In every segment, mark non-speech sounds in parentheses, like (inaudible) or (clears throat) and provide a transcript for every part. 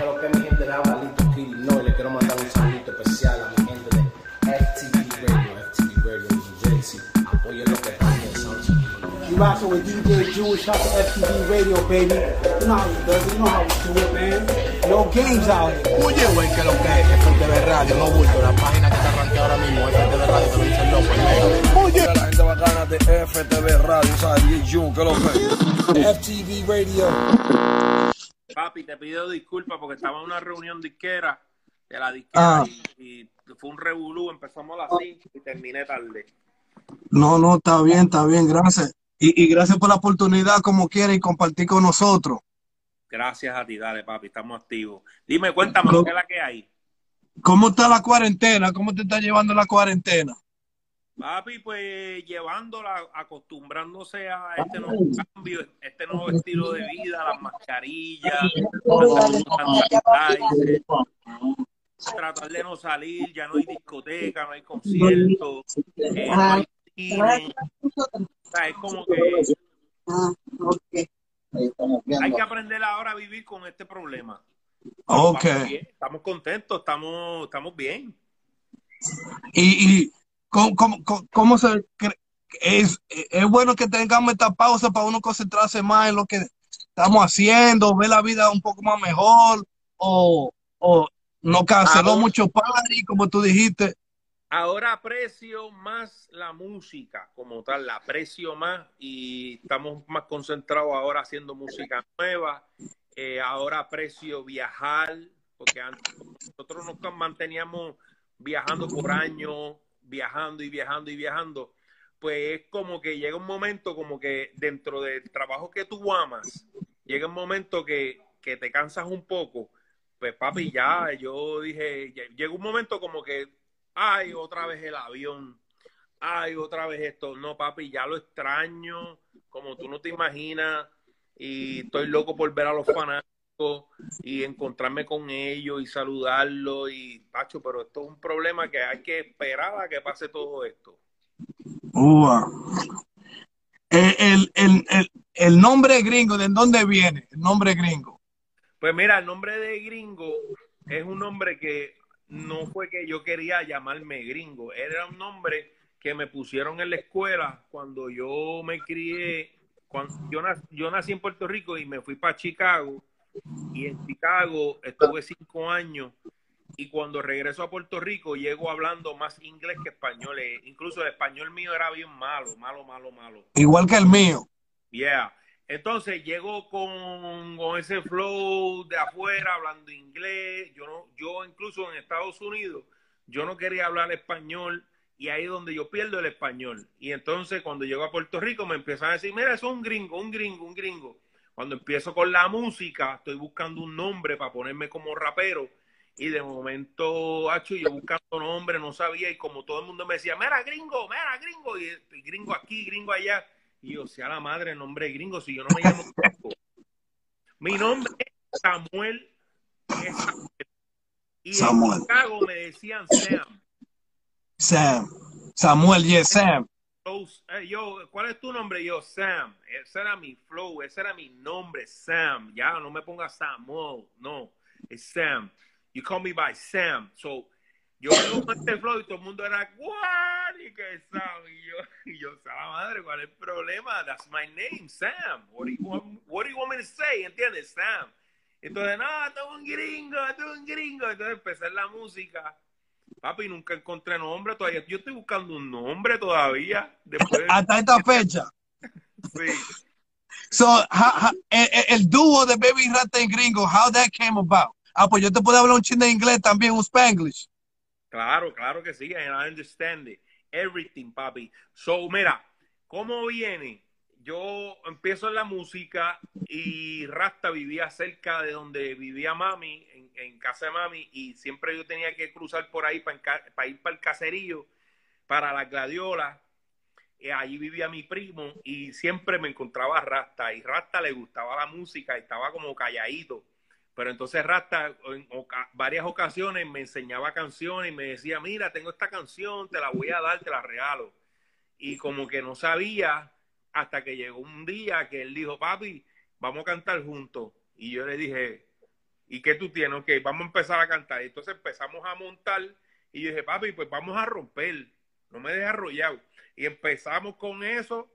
Pero que mi gente de Abalito Kill, no, y le quiero mandar un saludito especial a mi gente de FTV Radio, FTV Radio New Jersey. Apoyen lo que están pensando. You rockin' with DJ Jewish, shout to FTV Radio, baby. You know how we do it, you know how we do it, man. No games out here. Oye, güey, que lo que es FTV Radio, no bulto, la página que te arranqué ahora mismo, FTV Radio, te lo dice el loco, Oye, la gente bacana de FTV Radio, ¿sabes? DJ que lo que es. FTV Radio. Papi, te pido disculpas porque estaba en una reunión disquera de la disquera Ah. y, y fue un revolú. Empezamos a las 5 y terminé tarde. No, no, está bien, está bien, gracias. Y, y gracias por la oportunidad, como quiera, y compartir con nosotros. Gracias a ti, dale, papi, estamos activos. Dime, cuéntame. ¿qué es la que hay? ¿Cómo está la cuarentena? ¿Cómo te está llevando la cuarentena? Papi, pues llevándola, acostumbrándose a este nuevo cambio, este nuevo estilo de vida, las mascarillas, tratar de no salir, ya no hay discoteca, no hay conciertos, eh, no hay cine. O sea, es como que hay que aprender ahora a vivir con este problema. Ok. Estamos, contentos, estamos, estamos bien. Y, y ¿cómo, cómo- cómo- cómo se es, es bueno que tengamos esta pausa para uno concentrarse más en lo que estamos haciendo, ver la vida un poco más mejor, o, o no canceló Ahora- mucho party, como tú dijiste. Ahora aprecio más la música como tal, la aprecio más y estamos más concentrados ahora haciendo música nueva. Eh, ahora aprecio viajar, porque antes nosotros nos manteníamos viajando por años, viajando y viajando y viajando. Pues es como que llega un momento como que dentro del trabajo que tú amas, llega un momento que, que te cansas un poco. Pues papi, ya, yo dije, llega un momento como que ay, otra vez el avión, ay, otra vez esto. No, papi, ya lo extraño, como tú no te imaginas, y estoy loco por ver a los fanáticos y encontrarme con ellos y saludarlos, y Pacho, pero esto es un problema que hay que esperar a que pase todo esto. Ua. El, el, el, el, el nombre gringo, ¿de dónde viene? El nombre gringo. Pues mira, el nombre de gringo es un nombre que no fue que yo quería llamarme gringo, era un nombre que me pusieron en la escuela cuando yo me crié, cuando yo, nac- yo nací en Puerto Rico y me fui para Chicago y en Chicago estuve cinco años y cuando regreso a Puerto Rico llego hablando más inglés que español, eh, incluso el español mío era bien malo, malo, malo, malo. Igual que el mío. Yeah. Entonces llego con, con ese flow de afuera, hablando inglés. Yo no, yo incluso en Estados Unidos, yo no quería hablar español y ahí es donde yo pierdo el español. Y entonces cuando llego a Puerto Rico me empiezan a decir, mira, eso es un gringo, un gringo, un gringo. Cuando empiezo con la música, estoy buscando un nombre para ponerme como rapero. Y de momento, hacho, yo buscando nombre, no sabía. Y como todo el mundo me decía, mira, gringo, mira, gringo. Y, y gringo aquí, gringo allá. Y yo, sea la madre, nombre gringo, si yo no me llamo gringo. Mi nombre es Samuel. es Samuel. Y Samuel. en Chicago me decían Sam. Sam. Samuel, yes, Sam. So, eh, yo, ¿cuál es tu nombre? Yo, Sam. Ese era mi flow, ese era mi nombre, Sam. Ya, no me pongas Samuel, no, es Sam. You call me by Sam. So, yo vengo este flow y todo el mundo era, what? Y que Sam. Y yo, (laughs) y yo, la madre, ¿cuál es el problema? That's my name, Sam. What do you want, what do you want me to say? ¿Entiendes? Sam. Entonces, no, es un gringo, es un gringo. Entonces empecé la música. Papi, nunca encontré nombre todavía. Yo estoy buscando un nombre todavía. Después, Hasta esta fecha. sí. So, how- how- el, dúo de Baby Rata y Gringo, how that came about. Ah, pues yo te puedo hablar un chin de inglés también, un spanglish. Claro, claro que sí. And I understand it. Everything, papi. So, mira, ¿cómo viene? Yo empiezo en la música y Rasta vivía cerca de donde vivía mami, en, casa de mami, y siempre yo tenía que cruzar por ahí para ir para el caserío, para la gladiola. Y allí vivía mi primo y siempre me encontraba Rasta. Y Rasta le gustaba la música y estaba como calladito. Pero entonces Rasta en varias ocasiones me enseñaba canciones y me decía, mira, tengo esta canción, te la voy a dar, te la regalo. Y como que no sabía hasta que llegó un día que él dijo, papi, vamos a cantar juntos. Y yo le dije, ¿Y qué tú tienes? Ok, vamos a empezar a cantar. Entonces empezamos a montar y yo dije, papi, pues vamos a romper. No me dejes arrollado. Y empezamos con eso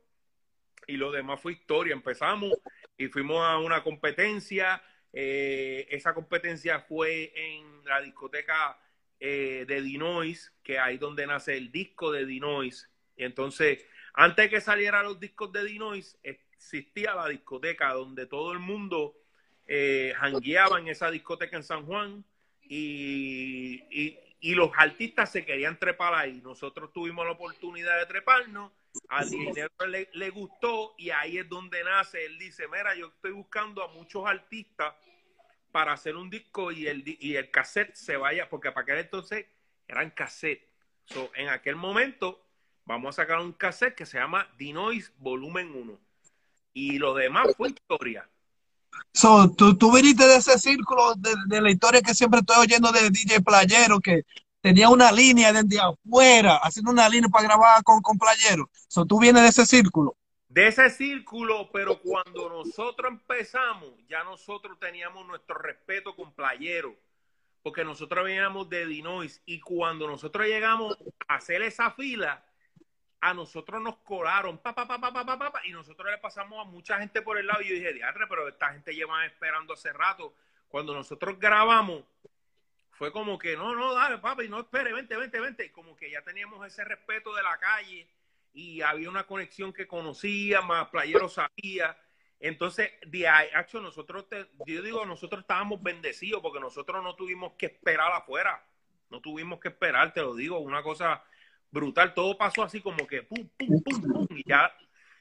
y lo demás fue historia. Empezamos y fuimos a una competencia. Eh, esa competencia fue en la discoteca eh, de Dinois, que ahí donde nace el disco de Dinois. Y entonces, antes que salieran los discos de Dinois, existía la discoteca donde todo el mundo eh, en esa discoteca en San Juan y, y, y, los artistas se querían trepar ahí. Nosotros tuvimos la oportunidad de treparnos, al dinero le, le gustó y ahí es donde nace. Él dice, mira, yo estoy buscando a muchos artistas para hacer un disco y el, y el cassette se vaya, porque para aquel entonces eran cassette. So, en aquel momento vamos a sacar un cassette que se llama Dinois Volumen 1. Y lo demás fue historia. So, tú, tú viniste de ese círculo de, de, la historia que siempre estoy oyendo de DJ Playero, que tenía una línea desde afuera, haciendo una línea para grabar con, con Playero. So, tú vienes de ese círculo. De ese círculo, pero cuando nosotros empezamos, ya nosotros teníamos nuestro respeto con Playero, porque nosotros veníamos de Dinois y cuando nosotros llegamos a hacer esa fila, a nosotros nos colaron, pa, pa, pa, pa, pa, pa, pa, y nosotros le pasamos a mucha gente por el lado y yo dije, diadre, pero esta gente lleva esperando hace rato. Cuando nosotros grabamos, fue como que, no, no, dale, papi, no espere, vente, vente, vente. Como que ya teníamos ese respeto de la calle y había una conexión que conocía, más playero sabía. Entonces, de hecho, nosotros, te, yo digo, nosotros estábamos bendecidos porque nosotros no tuvimos que esperar afuera. No tuvimos que esperar, te lo digo, una cosa brutal. Todo pasó así como que pum, pum, pum, pum. Y ya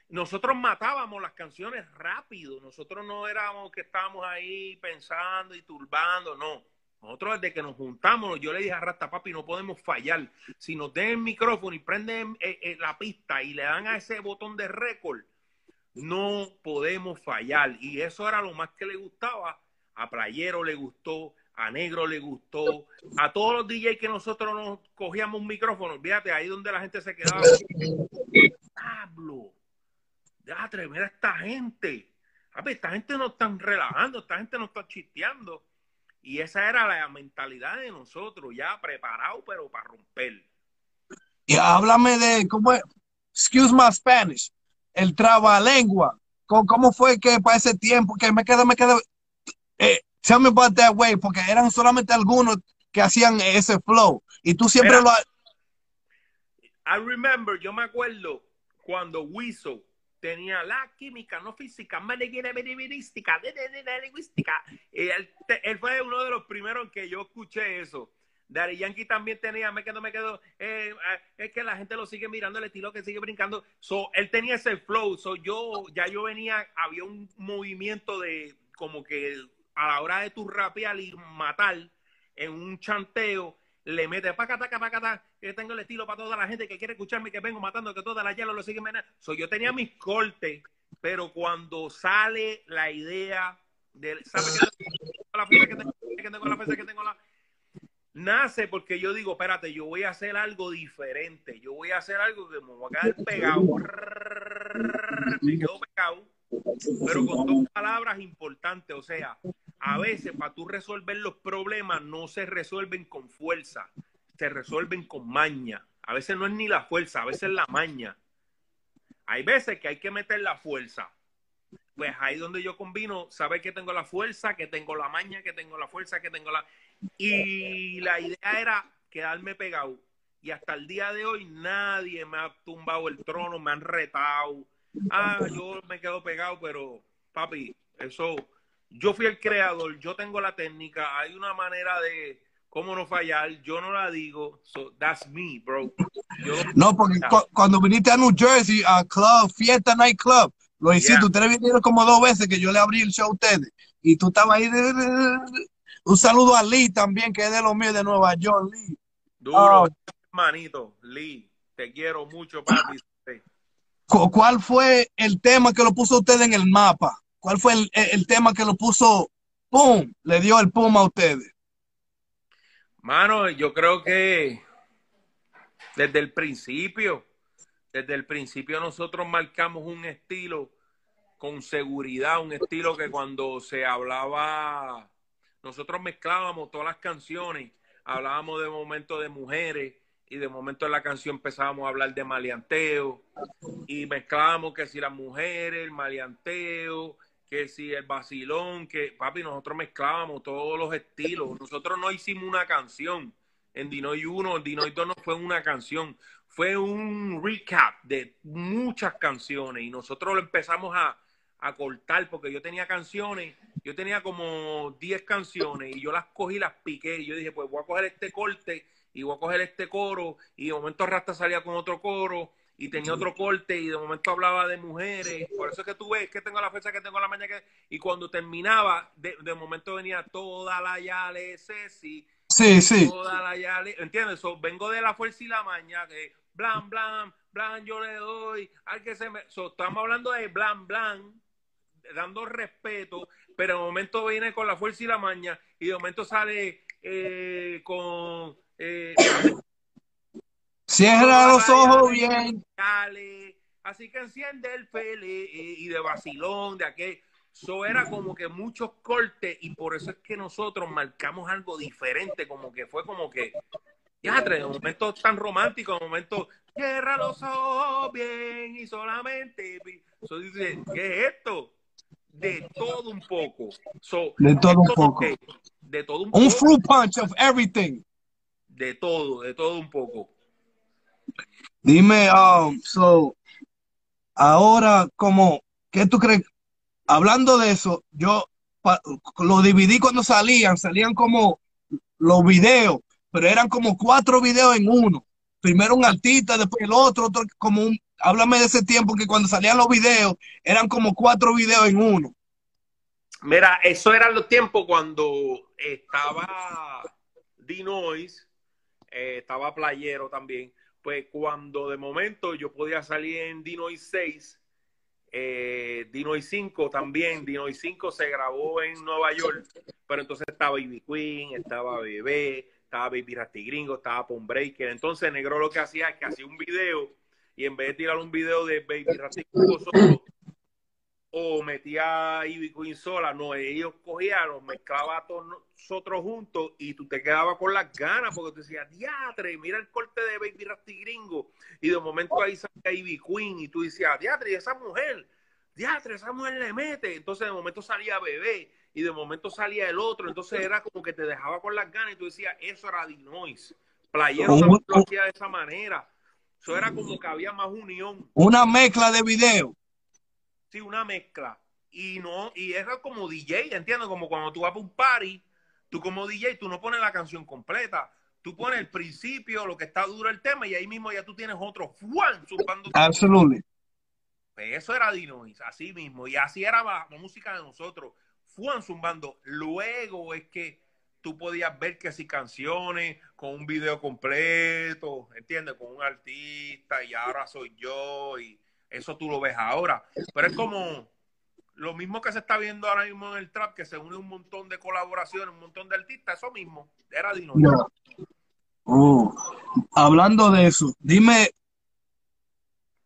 nosotros matábamos las canciones rápido. Nosotros no éramos que estábamos ahí pensando y turbando, no. Nosotros desde que nos juntamos, yo le dije a Rasta Papi, no podemos fallar. Si nos den el micrófono y prenden eh, eh, la pista y le dan a ese botón de récord, no podemos fallar. Y eso era lo más que le gustaba. A Playero le gustó, a Negro le gustó, a todos los DJs que nosotros nos cogíamos un micrófono, fíjate, ahí donde la gente se quedaba. Pablo, déjate, mira esta gente. A ver, esta gente no está relajando, esta gente no está chisteando. Y esa era la mentalidad de nosotros, ya preparado, pero para romper. Y háblame de, ¿cómo es? Excuse my Spanish, el trabalengua. ¿Cómo, ¿Cómo fue que para ese tiempo, que me quedo, me quedo, eh, tell me about that way, porque eran solamente algunos que hacían ese flow. Y tú siempre Mira, lo... I remember, yo me acuerdo cuando Wiso tenía la química, no física, lingüística, lingüística. Él, él, fue uno de los primeros que yo escuché eso. Daddy Yankee también tenía, me quedo, me quedo, eh, es que la gente lo sigue mirando, el estilo que sigue brincando. So, él tenía ese flow, so, yo, ya yo venía, había un movimiento de como que a la hora de tu rapear y matar en un chanteo, le mete pacata, pacata, que tengo el estilo para toda la gente que quiere escucharme, que vengo matando, que toda la hielo lo siguen. So, yo tenía mis cortes, pero cuando sale la idea de, ¿sabes? La fecha que tengo, que. Nace porque yo digo, espérate, yo voy a hacer algo diferente, yo voy a hacer algo que me va a quedar pegado, me quedo pegado, pero con dos palabras importantes, o sea, a veces para tú resolver los problemas no se resuelven con fuerza, se resuelven con maña. A veces no es ni la fuerza, a veces es la maña. Hay veces que hay que meter la fuerza. Pues ahí donde yo combino, saber que tengo la fuerza, que tengo la maña, que tengo la fuerza, que tengo la... Y la idea era quedarme pegado. Y hasta el día de hoy nadie me ha tumbado el trono, me han retado. Ah, yo me quedo pegado, pero papi, eso yo fui el creador, yo tengo la técnica, hay una manera de cómo no fallar, yo no la digo, so that's me, bro. Yo, no, porque cu cuando viniste a New Jersey, a Club, Fiesta Night Club, lo hiciste, yeah. ustedes vinieron como dos veces que yo le abrí el show a ustedes, y tú estabas ahí, de, un saludo a Lee también, que es de los míos de Nueva York, Lee. Duro, oh. hermanito, Lee, te quiero mucho, papi. ¿Cuál fue el tema que lo puso usted en el mapa? ¿Cuál fue el, tema que lo puso, pum, le dio el pum a ustedes? Mano, yo creo que desde el principio, desde el principio nosotros marcamos un estilo con seguridad, un estilo que cuando se hablaba, nosotros mezclábamos todas las canciones, hablábamos de momentos de mujeres y de momento en la canción empezábamos a hablar de maleanteo y mezclábamos que si las mujeres, el maleanteo, que si el vacilón, que papi, nosotros mezclábamos todos los estilos. Nosotros no hicimos una canción. En Dinoy 1, en Dinoy 2 no fue una canción, fue un recap de muchas canciones y nosotros lo empezamos a, a cortar porque yo tenía canciones, yo tenía como 10 canciones y yo las cogí las piqué y yo dije, pues voy a coger este corte y voy a coger este coro y de momento Rasta salía con otro coro y tenía otro corte y de momento hablaba de mujeres. Por eso es que tú ves que tengo la fecha que tengo la mañana que... Y cuando terminaba, de, de momento venía toda la Yale Ceci. Sí, sí. Toda la Yale... ¿Entiendes? So, vengo de la fuerza y la mañana, que blan, blan, blan, yo le doy. Al que se me... So, estamos hablando de blan, blan, dando respeto, pero de momento viene con la fuerza y la maña y de momento sale eh, con... Eh, Cierra los ojos bien. Dale. Así que enciende el pele eh, y de vacilón, de aquel. Eso era como que muchos cortes y por eso es que nosotros marcamos algo diferente, como que fue como que, ya, de momento tan romántico, de momento, cierra los ojos bien y solamente. Eso dice, ¿qué es esto? De todo un poco. So, De todo un poco. que- De todo un Un poco. fruit punch of everything. De todo, de todo un poco. Dime, um, so, ahora, como, ¿qué tú crees? Hablando de eso, yo lo dividí cuando salían, salían como los videos, pero eran como cuatro videos en uno. Primero un artista, después el otro, otro como un, háblame de ese tiempo que cuando salían los videos, eran como cuatro videos en uno. Mira, eso eran los tiempos cuando estaba Dinois, eh, estaba Playero también. Pues cuando de momento yo podía salir en Dinois 6, eh, Dinois 5 también. Dinois 5 se grabó en Nueva York, pero entonces estaba Ivy Queen, estaba Bebé, estaba Baby Rasty Gringo, estaba Pon Breaker. Entonces Negro lo que hacía es que hacía un video y en vez de tirar un video de Baby Rasty Gringo solo, o metía a Ivy Queen sola, no, ellos cogían, los mezclaba a todos nosotros juntos y tú te quedabas con las ganas porque tú decías, diatre, mira el corte de Baby Rasty Gringo y de momento ahí salía Ivy Queen y tú decías, diatre, y esa mujer, diatre, esa mujer le mete, entonces de momento salía Bebé y de momento salía el otro, entonces era como que te dejaba con las ganas y tú decías, eso era Dinois, Playero también lo hacía de esa manera, eso era como que había más unión. Una mezcla de videos. Sí, una mezcla. Y no, y era como DJ, ¿entiendes? Como cuando tú vas a un party, tú como DJ, tú no pones la canción completa. Tú pones el principio, lo que está duro el tema, y ahí mismo ya tú tienes otro ¡fuan! zumbando. Absolutely. Pues eso era Dinois, así mismo. Y así era la, la música de nosotros. Fuan zumbando. Luego es que tú podías ver que si canciones con un video completo, ¿entiendes? Con un artista, y ahora soy yo, y eso tú lo ves ahora. Pero es como lo mismo que se está viendo ahora mismo en el trap, que se une un montón de colaboraciones, un montón de artistas, eso mismo. Era Dinois. No. Oh, hablando de eso, dime,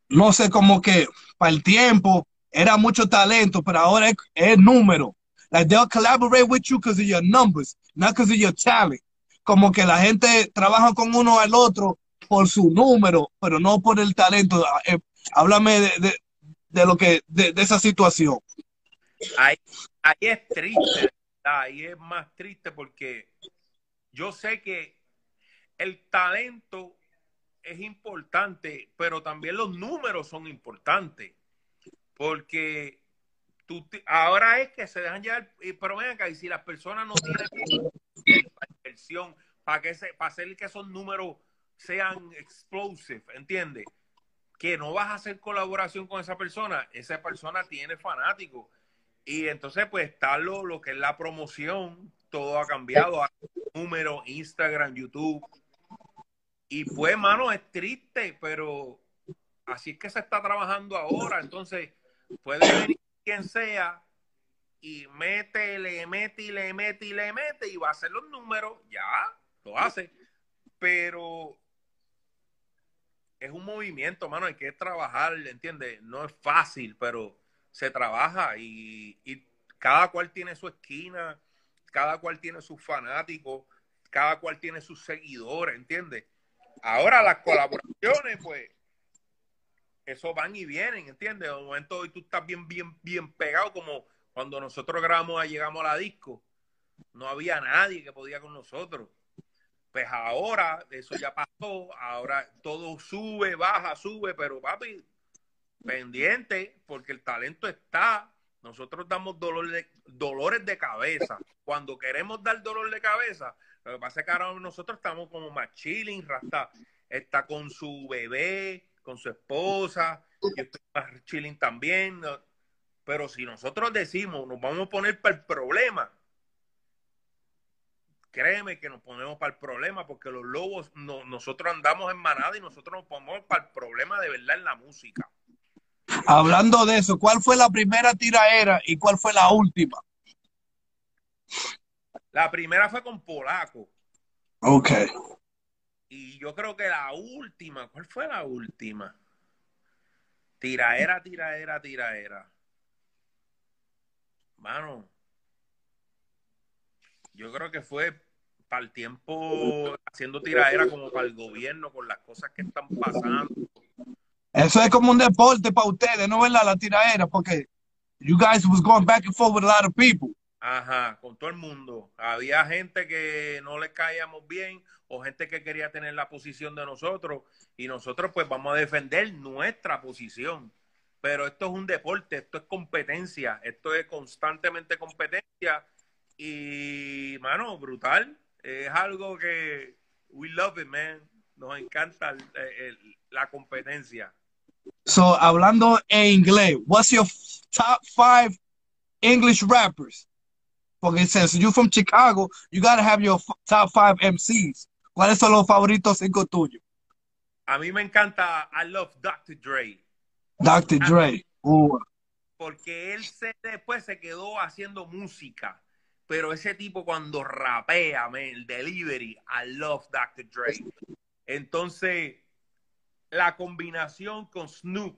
no sé, como que para el tiempo era mucho talento, pero ahora es, es número. Like they'll collaborate with you because of your numbers, not because of your talent. Como que la gente trabaja con uno al otro por su número, pero no por el talento. Háblame de, de, de lo que, de, de esa situación. ahí, ahí es triste, ahí es más triste porque yo sé que el talento es importante, pero también los números son importantes, porque tú ahora es que se dejan llevar, pero ven acá, y si las personas no tienen inversión para que se, para hacer que esos números sean explosive, ¿entiendes? Que no vas a hacer colaboración con esa persona, esa persona tiene fanáticos. Y entonces, pues, está lo, lo que es la promoción, todo ha cambiado, hay números, Instagram, YouTube. Y pues, mano, es triste, pero así es que se está trabajando ahora. Entonces, puede venir quien sea y mete, le mete le mete y le mete y va a hacer los números, ya, lo hace. Pero es un movimiento, mano, hay que trabajar, ¿entiendes? No es fácil, pero se trabaja y, y cada cual tiene su esquina, cada cual tiene sus fanáticos, cada cual tiene sus seguidores, ¿entiendes? Ahora las colaboraciones, pues, eso van y vienen, ¿entiendes? De momento hoy tú estás bien, bien, bien pegado, como cuando nosotros grabamos, llegamos a la disco, no había nadie que podía con nosotros. Pues ahora eso ya pasó, ahora todo sube, baja, sube, pero papi, pendiente, porque el talento está. Nosotros damos dolor de, dolores de cabeza. Cuando queremos dar dolor de cabeza, lo que pasa es que ahora nosotros estamos como más chilling, Rasta está con su bebé, con su esposa, yo estoy más chilling también. Pero si nosotros decimos, nos vamos a poner para el problema, créeme que nos ponemos para el problema porque los lobos, no, nosotros andamos en manada y nosotros nos ponemos para el problema de verdad en la música. Hablando de eso, ¿cuál fue la primera tiraera y cuál fue la última? La primera fue con Polaco. Ok. Y yo creo que la última, ¿cuál fue la última? Tiraera, tiraera, tiraera. Mano, yo creo que fue para el tiempo haciendo tiraera como para el gobierno con las cosas que están pasando. Eso es como un deporte para ustedes, ¿no verdad? La tiraera, porque you guys was going back and forth with a lot of people. Ajá, con todo el mundo. Había gente que no le caíamos bien o gente que quería tener la posición de nosotros y nosotros pues vamos a defender nuestra posición. Pero esto es un deporte, esto es competencia, esto es constantemente competencia y, mano, brutal. Es algo que we love it, man. Nos encanta el, el, la competencia. So, hablando en inglés, what's your top five English rappers? Porque since you're from Chicago, you gotta have your top five MCs. ¿Cuáles son los favoritos cinco tuyos? A mí me encanta I love Dr. Dre. Dr. Dre. Uh. Porque él se, después se quedó haciendo música. Pero ese tipo cuando rapea, man, el delivery, I love Dr. Dre. Entonces, la combinación con Snoop.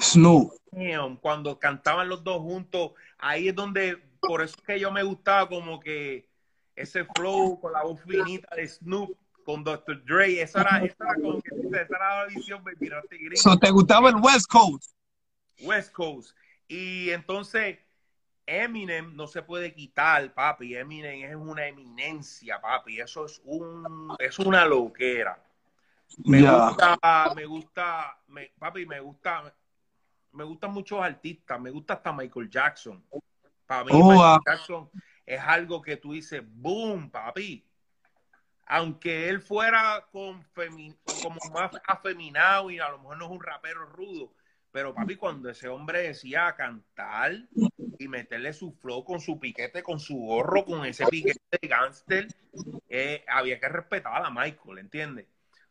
Snoop. Damn, cuando cantaban los dos juntos, ahí es donde, por eso es que yo me gustaba como que ese flow con la voz finita de Snoop con Dr. Dre, esa era, esa era como que esa era la visión, baby, no te grites. So, ¿Te gustaba el West Coast? West Coast. Y entonces, Eminem no se puede quitar, papi. Eminem es una eminencia, papi. Eso es un, es una loquera. Me gusta, me gusta, me- papi, me gusta, me gustan muchos artistas. Me gusta hasta Michael Jackson. Para mí, Oh, Michael ah. Jackson es algo que tú dices, boom, papi. Aunque él fuera con como más afeminado y a lo mejor no es un rapero rudo, pero papi, cuando ese hombre decía cantar y meterle su flow con su piquete, con su gorro, con ese piquete de gangster, eh, había que respetar a Michael, ¿entiendes?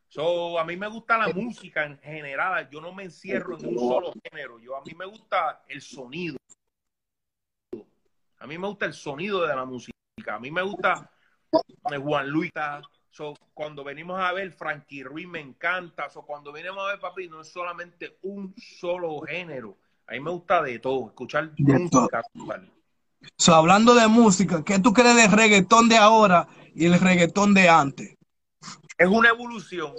So, a mí me gusta la música en general, yo no me encierro en un solo género, yo a mí me gusta el sonido. A mí me gusta el sonido de la música, a mí me gusta eh, Juan Luis. So, cuando venimos a ver Frankie Ruiz me encanta. So, cuando venimos a ver papi, no es solamente un solo género. A mí me gusta de todo, escuchar De música. compadre. So, hablando de música, ¿qué tú crees del reggaetón de ahora y el reggaetón de antes? Es una evolución.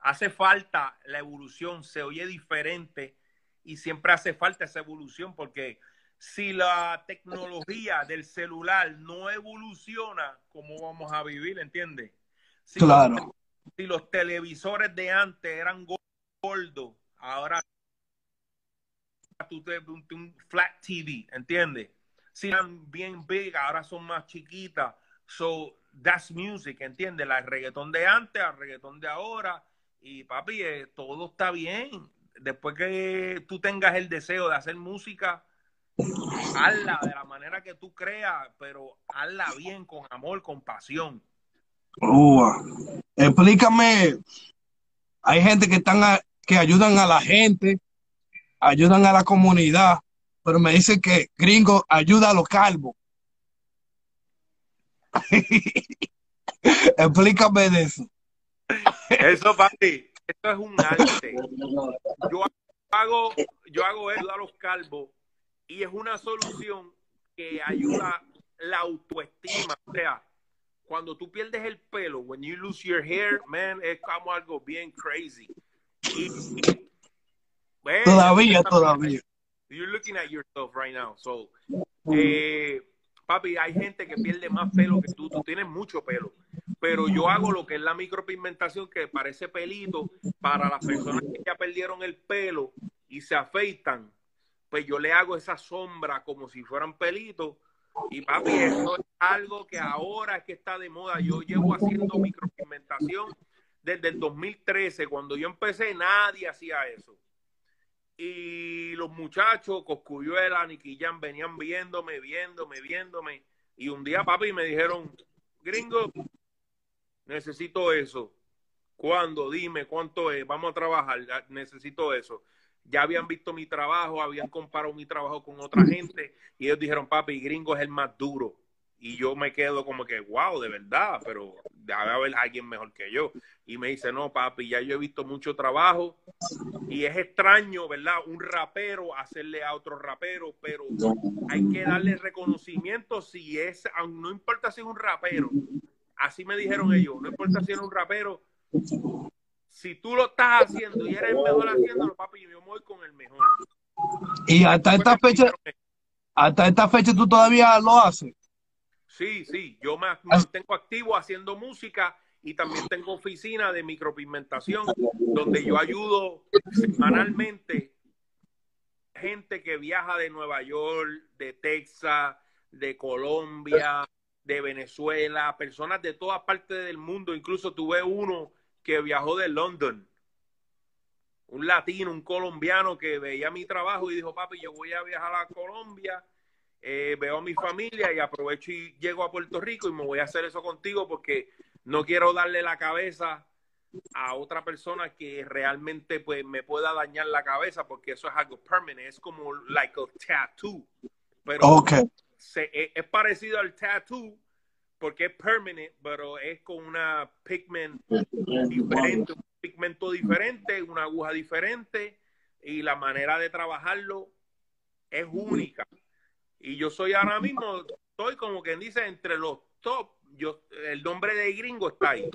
Hace falta la evolución, se oye diferente y siempre hace falta esa evolución porque si la tecnología del celular no evoluciona, ¿cómo vamos a vivir? ¿Entiendes? Si los Claro. si los televisores de antes eran gordos, ahora tú te un, flat TV, ¿entiendes? Si eran bien big, ahora son más chiquitas. So, that's music, ¿entiendes? La el reggaetón de antes, al reggaetón de ahora. Y papi, eh, todo está bien. Después que tú tengas el deseo de hacer música, hazla de la manera que tú creas, pero hazla bien, con amor, con pasión. Explícame. Hay gente que están a- que ayudan a la gente, ayudan a la comunidad, pero me dicen que gringo ayuda a los calvos. (laughs) explícame de eso. Eso, esto es un arte. Yo hago, yo hago eso a los calvos y es una solución que ayuda la autoestima. O sea, cuando tú pierdes el pelo, when you lose your hair, man, es como algo bien crazy. Y, bueno, Todavía, todavía. You're looking at yourself right now. So, eh, papi, hay gente que pierde más pelo que tú. Tú tienes mucho pelo. Pero yo hago lo que es la micropigmentación, que parece pelito, para las personas que ya perdieron el pelo y se afeitan. Pues yo le hago esa sombra como si fueran pelitos. Y papi, eso es algo que ahora es que está de moda. Yo llevo haciendo micropigmentación desde el 2013. Cuando yo empecé, nadie hacía eso. Y los muchachos, Coscuyuela, Jam, venían viéndome, viéndome, viéndome. Y un día, papi, me dijeron, gringo, necesito eso. ¿Cuándo? Dime, ¿cuánto es? Vamos a trabajar, necesito eso. Ya habían visto mi trabajo, habían comparado mi trabajo con otra gente y ellos dijeron, papi, gringo es el más duro. Y yo me quedo como que, wow, de verdad, pero debe haber alguien mejor que yo. Y me dice, no, papi, ya yo he visto mucho trabajo y es extraño, ¿verdad? Un rapero hacerle a otro rapero, pero hay que darle reconocimiento si es, no importa si es un rapero, así me dijeron ellos, no importa si es un rapero, si tú lo estás haciendo y eres el mejor haciéndolo, papi, yo me voy con el mejor. Y hasta esta fecha, hasta esta fecha tú todavía lo haces. Sí, sí, yo me mantengo activo haciendo música y también tengo oficina de micropigmentación donde yo ayudo semanalmente gente que viaja de Nueva York, de Texas, de Colombia, de Venezuela, personas de todas partes del mundo. Incluso tuve uno que viajó de London, un latino, un colombiano que veía mi trabajo y dijo, papi, yo voy a viajar a Colombia eh, veo a mi familia y aprovecho y llego a Puerto Rico y me voy a hacer eso contigo porque no quiero darle la cabeza a otra persona que realmente pues me pueda dañar la cabeza porque eso es algo permanente, es como like a tattoo. Pero Ok. se- es, es parecido al tattoo porque es permanente, pero es con una pigment diferente, un pigmento diferente, una aguja diferente y la manera de trabajarlo es única. Y yo soy ahora mismo, estoy como quien dice entre los top. Yo, el nombre de gringo está ahí.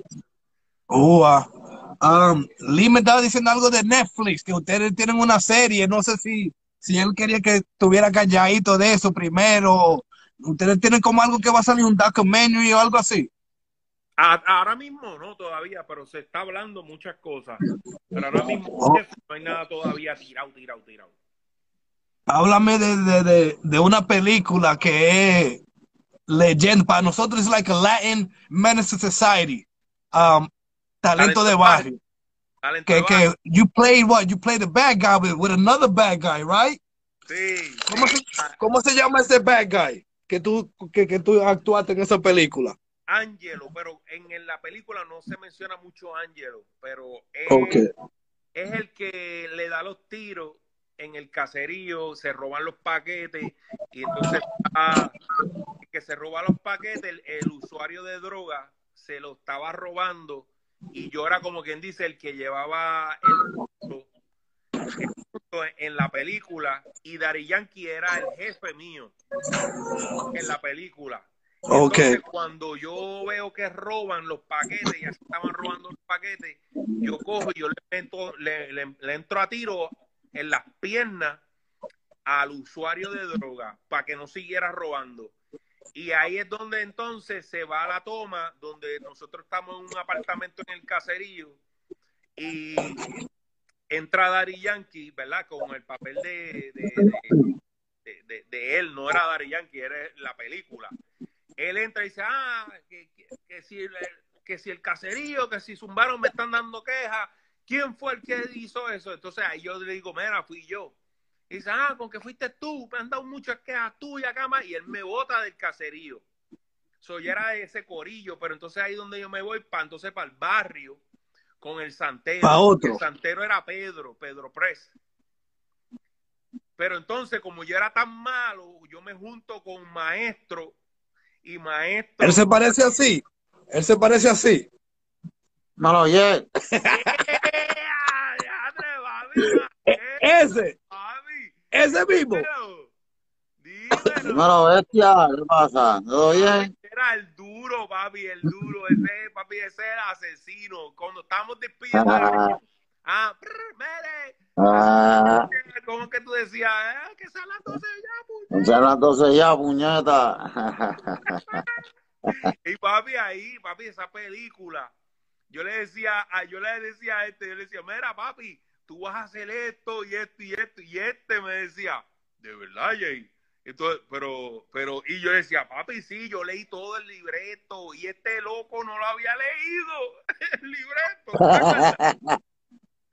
Um, Lee me estaba diciendo algo de Netflix, que ustedes tienen una serie, no sé si, si él quería que estuviera calladito de eso primero. Ustedes tienen como algo que va a salir un documentary o algo así. Ahora mismo no todavía, pero se está hablando muchas cosas. Pero ahora mismo Oh. no hay nada todavía tirado, tirado, tirado. Háblame de, de, de, de una película que es leyenda. Para nosotros es like a Latin Menace Society. Um, talento de barrio. Talento Que, de que barrio. you played what? You played the bad guy with, with another bad guy, right? Sí. ¿Cómo se, cómo se llama ese bad guy que tú, que, que tú actuaste en esa película? Angelo, pero en, en la película no se menciona mucho Angelo, pero es, el que le da los tiros en el caserío, se roban los paquetes y entonces ah, que se roba los paquetes, el, el usuario de droga se lo estaba robando y yo era como quien dice el que llevaba el en la película y Dari Yankee era el jefe mío en la película. Entonces, cuando yo veo que roban los paquetes, ya estaban robando los paquetes, yo cojo y yo le, meto- le, le- le entro a tiro en las piernas al usuario de droga para que no siguiera robando. Y ahí es donde entonces se va a la toma, donde nosotros estamos en un apartamento en el caserío y entra Dari Yankee, ¿verdad? Con el papel de, de, de- él, no era Dari Yankee, era la película él entra y dice, ah, que, que- que si, el, que si el caserío, que si zumbaron me están dando quejas, ¿quién fue el que hizo eso? Entonces ahí yo le digo, mira, fui yo. Y dice, ah, con que fuiste tú, me han dado muchas quejas tuyas, cama, y él me bota del caserío. So, yo era de ese corillo, pero entonces ahí donde yo me voy, entonces para el barrio, con el santero. Pa' otro. El santero era Pedro, Pedro Pres. Pero entonces, como yo era tan malo, yo me junto con maestro y maestro. Él se parece así. Él se parece así. No lo oye. (laughs) ¡Eh! E- ese, ¡Papi! ese mismo. Dímelo. bueno. Dímelo, bestia, ¿qué pasa? ¿Todo bien? El duro, papi, el duro. Ese, papi, ese era asesino. Cuando estábamos despidiendo. Ah, Ah, mere. ah, ¿Cómo que tú decías? Eh, que son las 12 ya, puñeta. son las 12 ya, puñeta. (laughs) Y papi, ahí, papi, esa película. Yo le decía, yo le decía a este, yo le decía, mira, papi, tú vas a hacer esto y esto y esto. Y este me decía, de verdad, Jay. Entonces, pero, pero, y yo decía, papi, sí, yo leí todo el libreto y este loco no lo había leído, (laughs) el libreto. (laughs)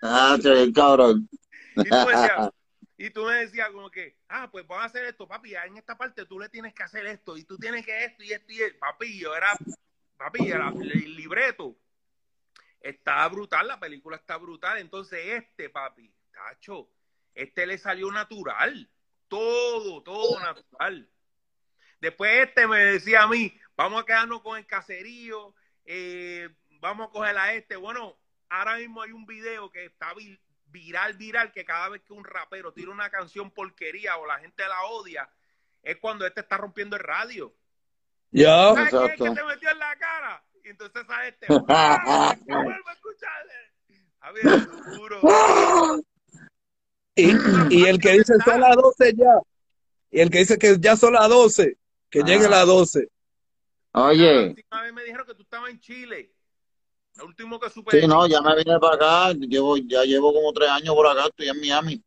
Ah, che, cabrón. Y tú, me decías, (laughs) y tú me decías como que, ah, pues vamos a hacer esto, papi, en esta parte tú le tienes que hacer esto y tú tienes que esto y esto y esto. Papi, yo era, papi, era el libreto. Está brutal, la película está brutal. Entonces este, papi, tacho, este le salió natural. Todo, todo natural. Después este me decía a mí, vamos a quedarnos con el caserío, eh, vamos a coger a este. Bueno, ahora mismo hay un video que está vi- viral, viral, que cada vez que un rapero tira una canción porquería o la gente la odia, es cuando este está rompiendo el radio. Ya. ¿Sabes quién es Exacto. que te metió en la cara? Y entonces a este, (laughs) ¡ah! a escucharle. A ver, duro. (laughs) Y, (clears throat) y el que dice son las 12 ya. Y el que dice que ya son las 12, que llegue Ah. las 12. La Oye, última vez me dijeron que tú estabas en Chile. Lo último que supe. sí, no, ya me vine para acá, llevo, ya llevo como tres años por acá, estoy en Miami.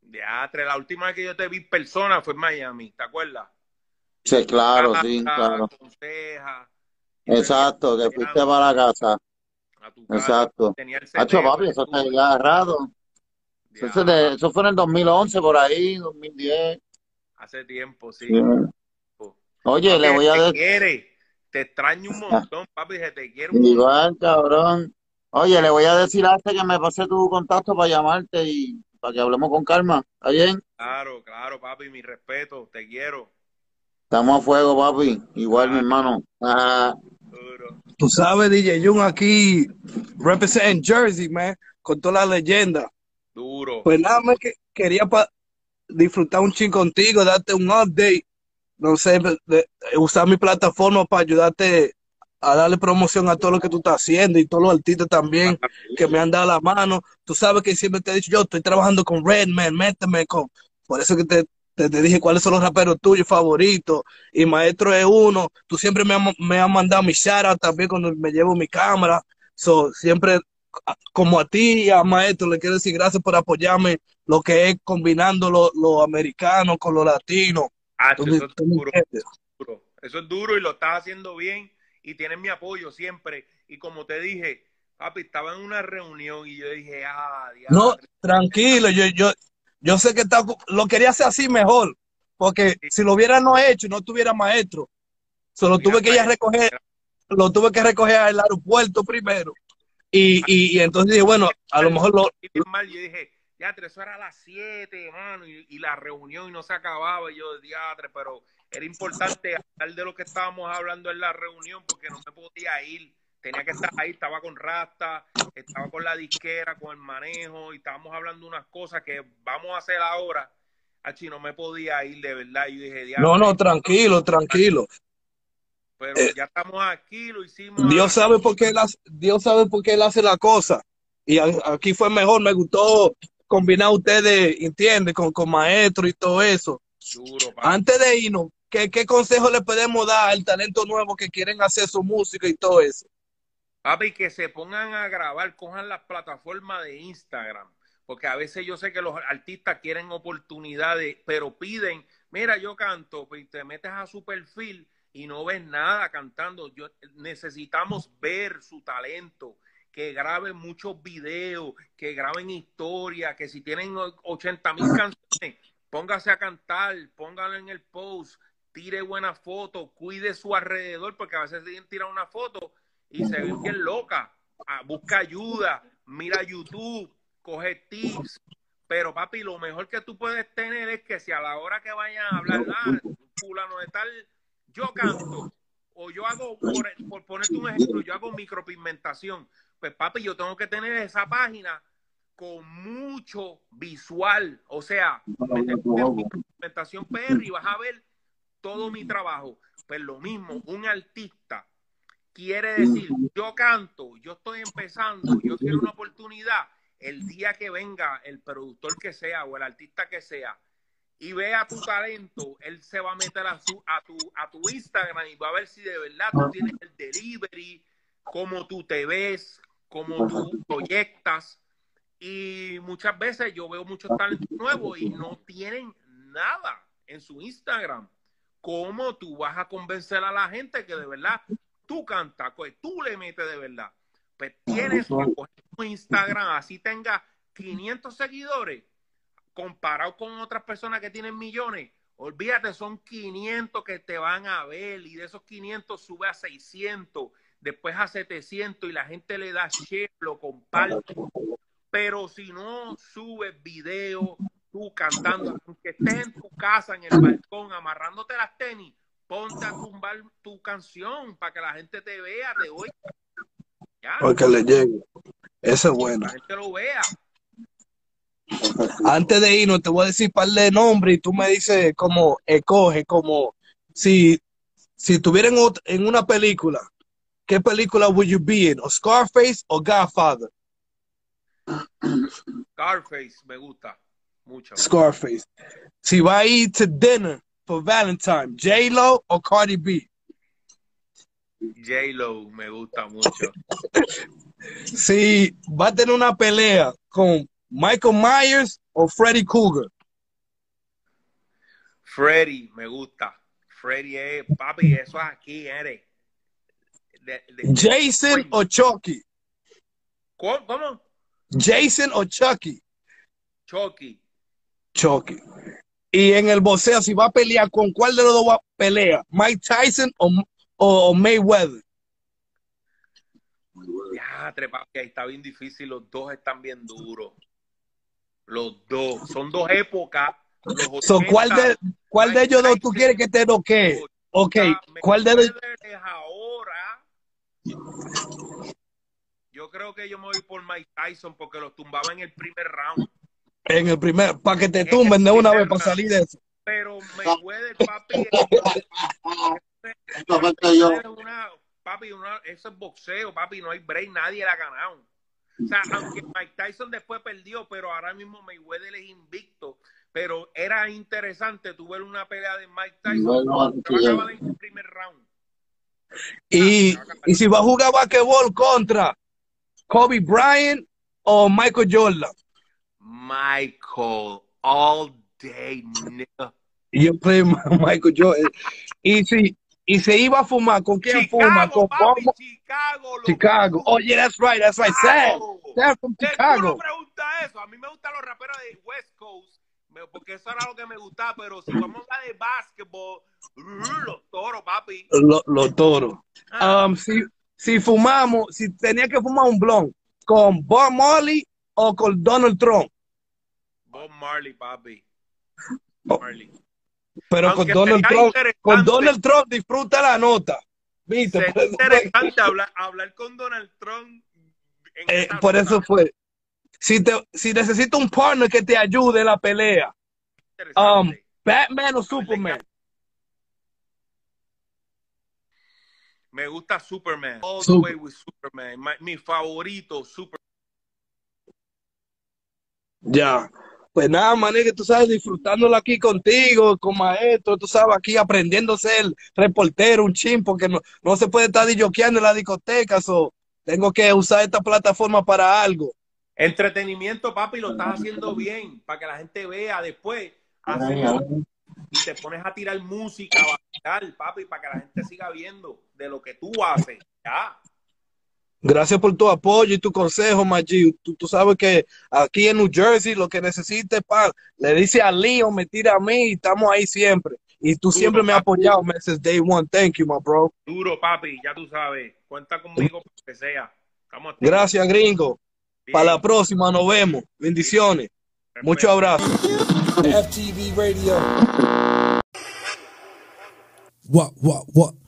Diatre, la última vez que yo te vi persona fue en Miami, ¿te acuerdas? Sí, claro, sí, claro. Exacto, que fuiste para la casa. A tu casa. Exacto. Tenía el Hacho, CD, papi, eso está ya rato. Eso, es de- eso fue en el 2011, por ahí, 2010. Hace tiempo, sí. Sí. Oye, Papi, le voy a te decir, quiere. Te extraño un montón, papi, se te quiere un montón. igual, cabrón. Oye, le voy a decir a este que me pase tu contacto para llamarte y para que hablemos con calma. ¿Está bien? Claro, claro, papi, mi respeto, te quiero. Estamos a fuego, papi. Igual, mi hermano. Ah. Tú sabes, DJ Jun aquí, represent Jersey, man, con toda la leyenda. Duro. Pues nada más que quería disfrutar un chin contigo, darte un update, no sé, de- usar mi plataforma para ayudarte a darle promoción a todo lo que tú estás haciendo y todos los artistas también que me han dado la mano. Tú sabes que siempre te he dicho, yo estoy trabajando con Redman, méteme con, por eso que te, te, te dije cuáles son los raperos tuyos favoritos y Maestro es uno. Tú siempre me, has- me has mandado mi shout también cuando me llevo mi cámara. So, siempre como a ti y a Maestro, le quiero decir gracias por apoyarme lo que es combinando lo, lo americano con lo latino. Ah, eso es duro. Eso es duro y lo estás haciendo bien y tienes mi apoyo siempre. Y como te dije, papi, estaba en una reunión y yo dije, ah, No, diablo. tranquilo, yo, yo, yo sé que está, lo quería hacer así mejor, porque si lo hubiera no hecho, no tuviera maestro. Solo tuve que ir a recoger, lo tuve que recoger al aeropuerto primero. Y, y, y entonces dije, bueno, a lo mejor lo, mal, yo dije, diatre, eso era a las 7, mano, y, y la reunión y no se acababa. Y yo, diatre, pero era importante hablar de lo que estábamos hablando en la reunión porque no me podía ir. Tenía que estar ahí, estaba con Rasta, estaba con la disquera, con el manejo, y estábamos hablando unas cosas que vamos a hacer ahora. Achi, no me podía ir de verdad. Y yo dije, diatre, no, no, tranquilo, tranquilo. Pero Eh, ya estamos aquí, lo hicimos. Dios sabe por qué él hace, Dios sabe por qué él hace la cosa. Y aquí fue mejor, me gustó combinar ustedes, ¿entiendes? Con, con maestro y todo eso. Duro. Antes de irnos, ¿qué, qué consejo le podemos dar al talento nuevo que quieren hacer su música y todo eso? Papi, que se pongan a grabar, cojan las plataformas de Instagram, porque a veces yo sé que los artistas quieren oportunidades, pero piden, mira, yo canto, pues te metes a su perfil y no ves nada cantando. Yo, necesitamos ver su talento, que graben muchos videos, que graben historias, que si tienen 80 mil canciones, póngase a cantar, póngalo en el post, tire buenas fotos, cuide su alrededor, porque a veces tiran una foto y se ven bien loca. Ah, busca ayuda, mira YouTube, coge tips. Pero papi, lo mejor que tú puedes tener es que si a la hora que vayan a hablar, ah, fulano de tal, yo canto, o yo hago, por, por ponerte un ejemplo, yo hago micropigmentación. Pues papi, yo tengo que tener esa página con mucho visual. O sea, métete en mi presentación PR y vas a ver todo mi trabajo. Pues lo mismo, un artista quiere decir, yo canto, yo estoy empezando, yo quiero una oportunidad. El día que venga el productor que sea o el artista que sea y vea tu talento, él se va a meter a, su, a, tu, a tu Instagram y va a ver si de verdad tú tienes el delivery, cómo tú te ves, cómo tú proyectas. Y muchas veces yo veo muchos talentos nuevos y no tienen nada en su Instagram. ¿Cómo tú vas a convencer a la gente que de verdad tú cantas, que tú le metes de verdad? Pues tienes que coger tu Instagram, así tenga 500 seguidores, comparado con otras personas que tienen millones. Olvídate, son 500 que te van a ver y de esos 500 sube a 600, después a 700 y la gente le da share, lo comparte. Pero si no subes video, tú cantando, aunque estés en tu casa, en el balcón, amarrándote las tenis, ponte a tumbar tu canción para que la gente te vea, te oiga. Ya, Porque le llegue. Esa es buena. la gente lo vea. Antes de irnos, te voy a decir un par de nombres y tú me dices como escoge, como si, si ot- en una película, ¿qué película would you be in? ¿O Scarface o Godfather? Scarface me gusta mucho. Scarface. Si va a ir to dinner for Valentine, J-Lo o Cardi B? J-Lo me gusta mucho. (laughs) Si va a tener una pelea con Michael Myers o Freddy Krueger. Freddy me gusta. Freddy es, papi, eso es aquí, eres. De- de- Jason o Chucky. ¿Cómo? ¿Cómo? Jason o Chucky. Chucky. Chucky. Y en el boxeo, si va a pelear, ¿con cuál de los dos va a pelear? ¿Mike Tyson o, o Mayweather? Ya, papi, ahí está bien difícil. Los dos están bien duros. Los dos. Son dos épocas. (laughs) So, ¿cuál, 80, de, ¿Cuál de ellos dos tú quieres que te noquee? Ok, ¿cuál de los... Mayweather es ahora? Yo creo que yo me voy por Mike Tyson porque los tumbaba en el primer round. En el primer, para que te tumben de una vez para salir de eso. Pero Mayweather, papi, (laughs) es una, papi, una, eso es boxeo, papi, no hay break, nadie la ha ganado. O sea, aunque Mike Tyson después perdió, pero ahora mismo Mayweather es invicto. Pero era interesante tu ver una pelea de Mike Tyson. Bueno, se va a acabar en el primer round. Y, y si va a jugar basquetbol contra Kobe Bryant o Michael Jordan. Michael, all day, nigga. Y yo play (laughs) Michael Jordan. Y si, y se iba a fumar, ¿con quién fuma? Chicago, Con papi, Bob- Chicago. loco. Chicago. Oh, yeah, that's right, that's right. Sam. Sam from Chicago. preguntas eso. A mí me gustan los raperos de West Coast, me- porque eso era lo que me gustaba. Pero si vamos a hablar de básquetbol, (laughs) los toros, papi. Lo- Los toros. Ah, Um, si, si fumamos, si tenía que fumar un blon, ¿con Bob Marley o con Donald Trump? Bob Marley, papi. Oh. Marley. Pero con Donald Trump, con Donald Trump disfruta la nota. ¿Viste? Sería interesante hablar, hablar con Donald Trump. en eh, por nota. eso fue. Si, te, si necesito un partner que te ayude en la pelea, um. Batman o Superman. Me gusta Superman. All the Super- way with Superman. My- mi favorito, Superman. Ya. Pues nada, mané, que tú sabes, disfrutándolo aquí contigo, con maestro, tú sabes, aquí aprendiendo a ser reportero, un chin, porque no, no se puede estar disjoqueando en la discoteca, so, tengo que usar esta plataforma para algo. Entretenimiento, papi, lo estás haciendo bien para que la gente vea después. y te pones a tirar música, a bailar, papi, para que la gente siga viendo de lo que tú haces. Ya. Gracias por tu apoyo y tu consejo, Maggi. Tú, tú sabes que aquí en New Jersey lo que necesites, pa, le dice a Leon, me tira a mí y estamos ahí siempre. Y tú siempre me has apoyado, Mrs. Day One. Thank you, my bro. Duro, papi, ya tú sabes. Cuenta conmigo para lo que sea. Estamos. Gracias, gringo. Bien. Para la próxima nos vemos. Bendiciones. Mucho abrazo. FTV Radio. What, what, what?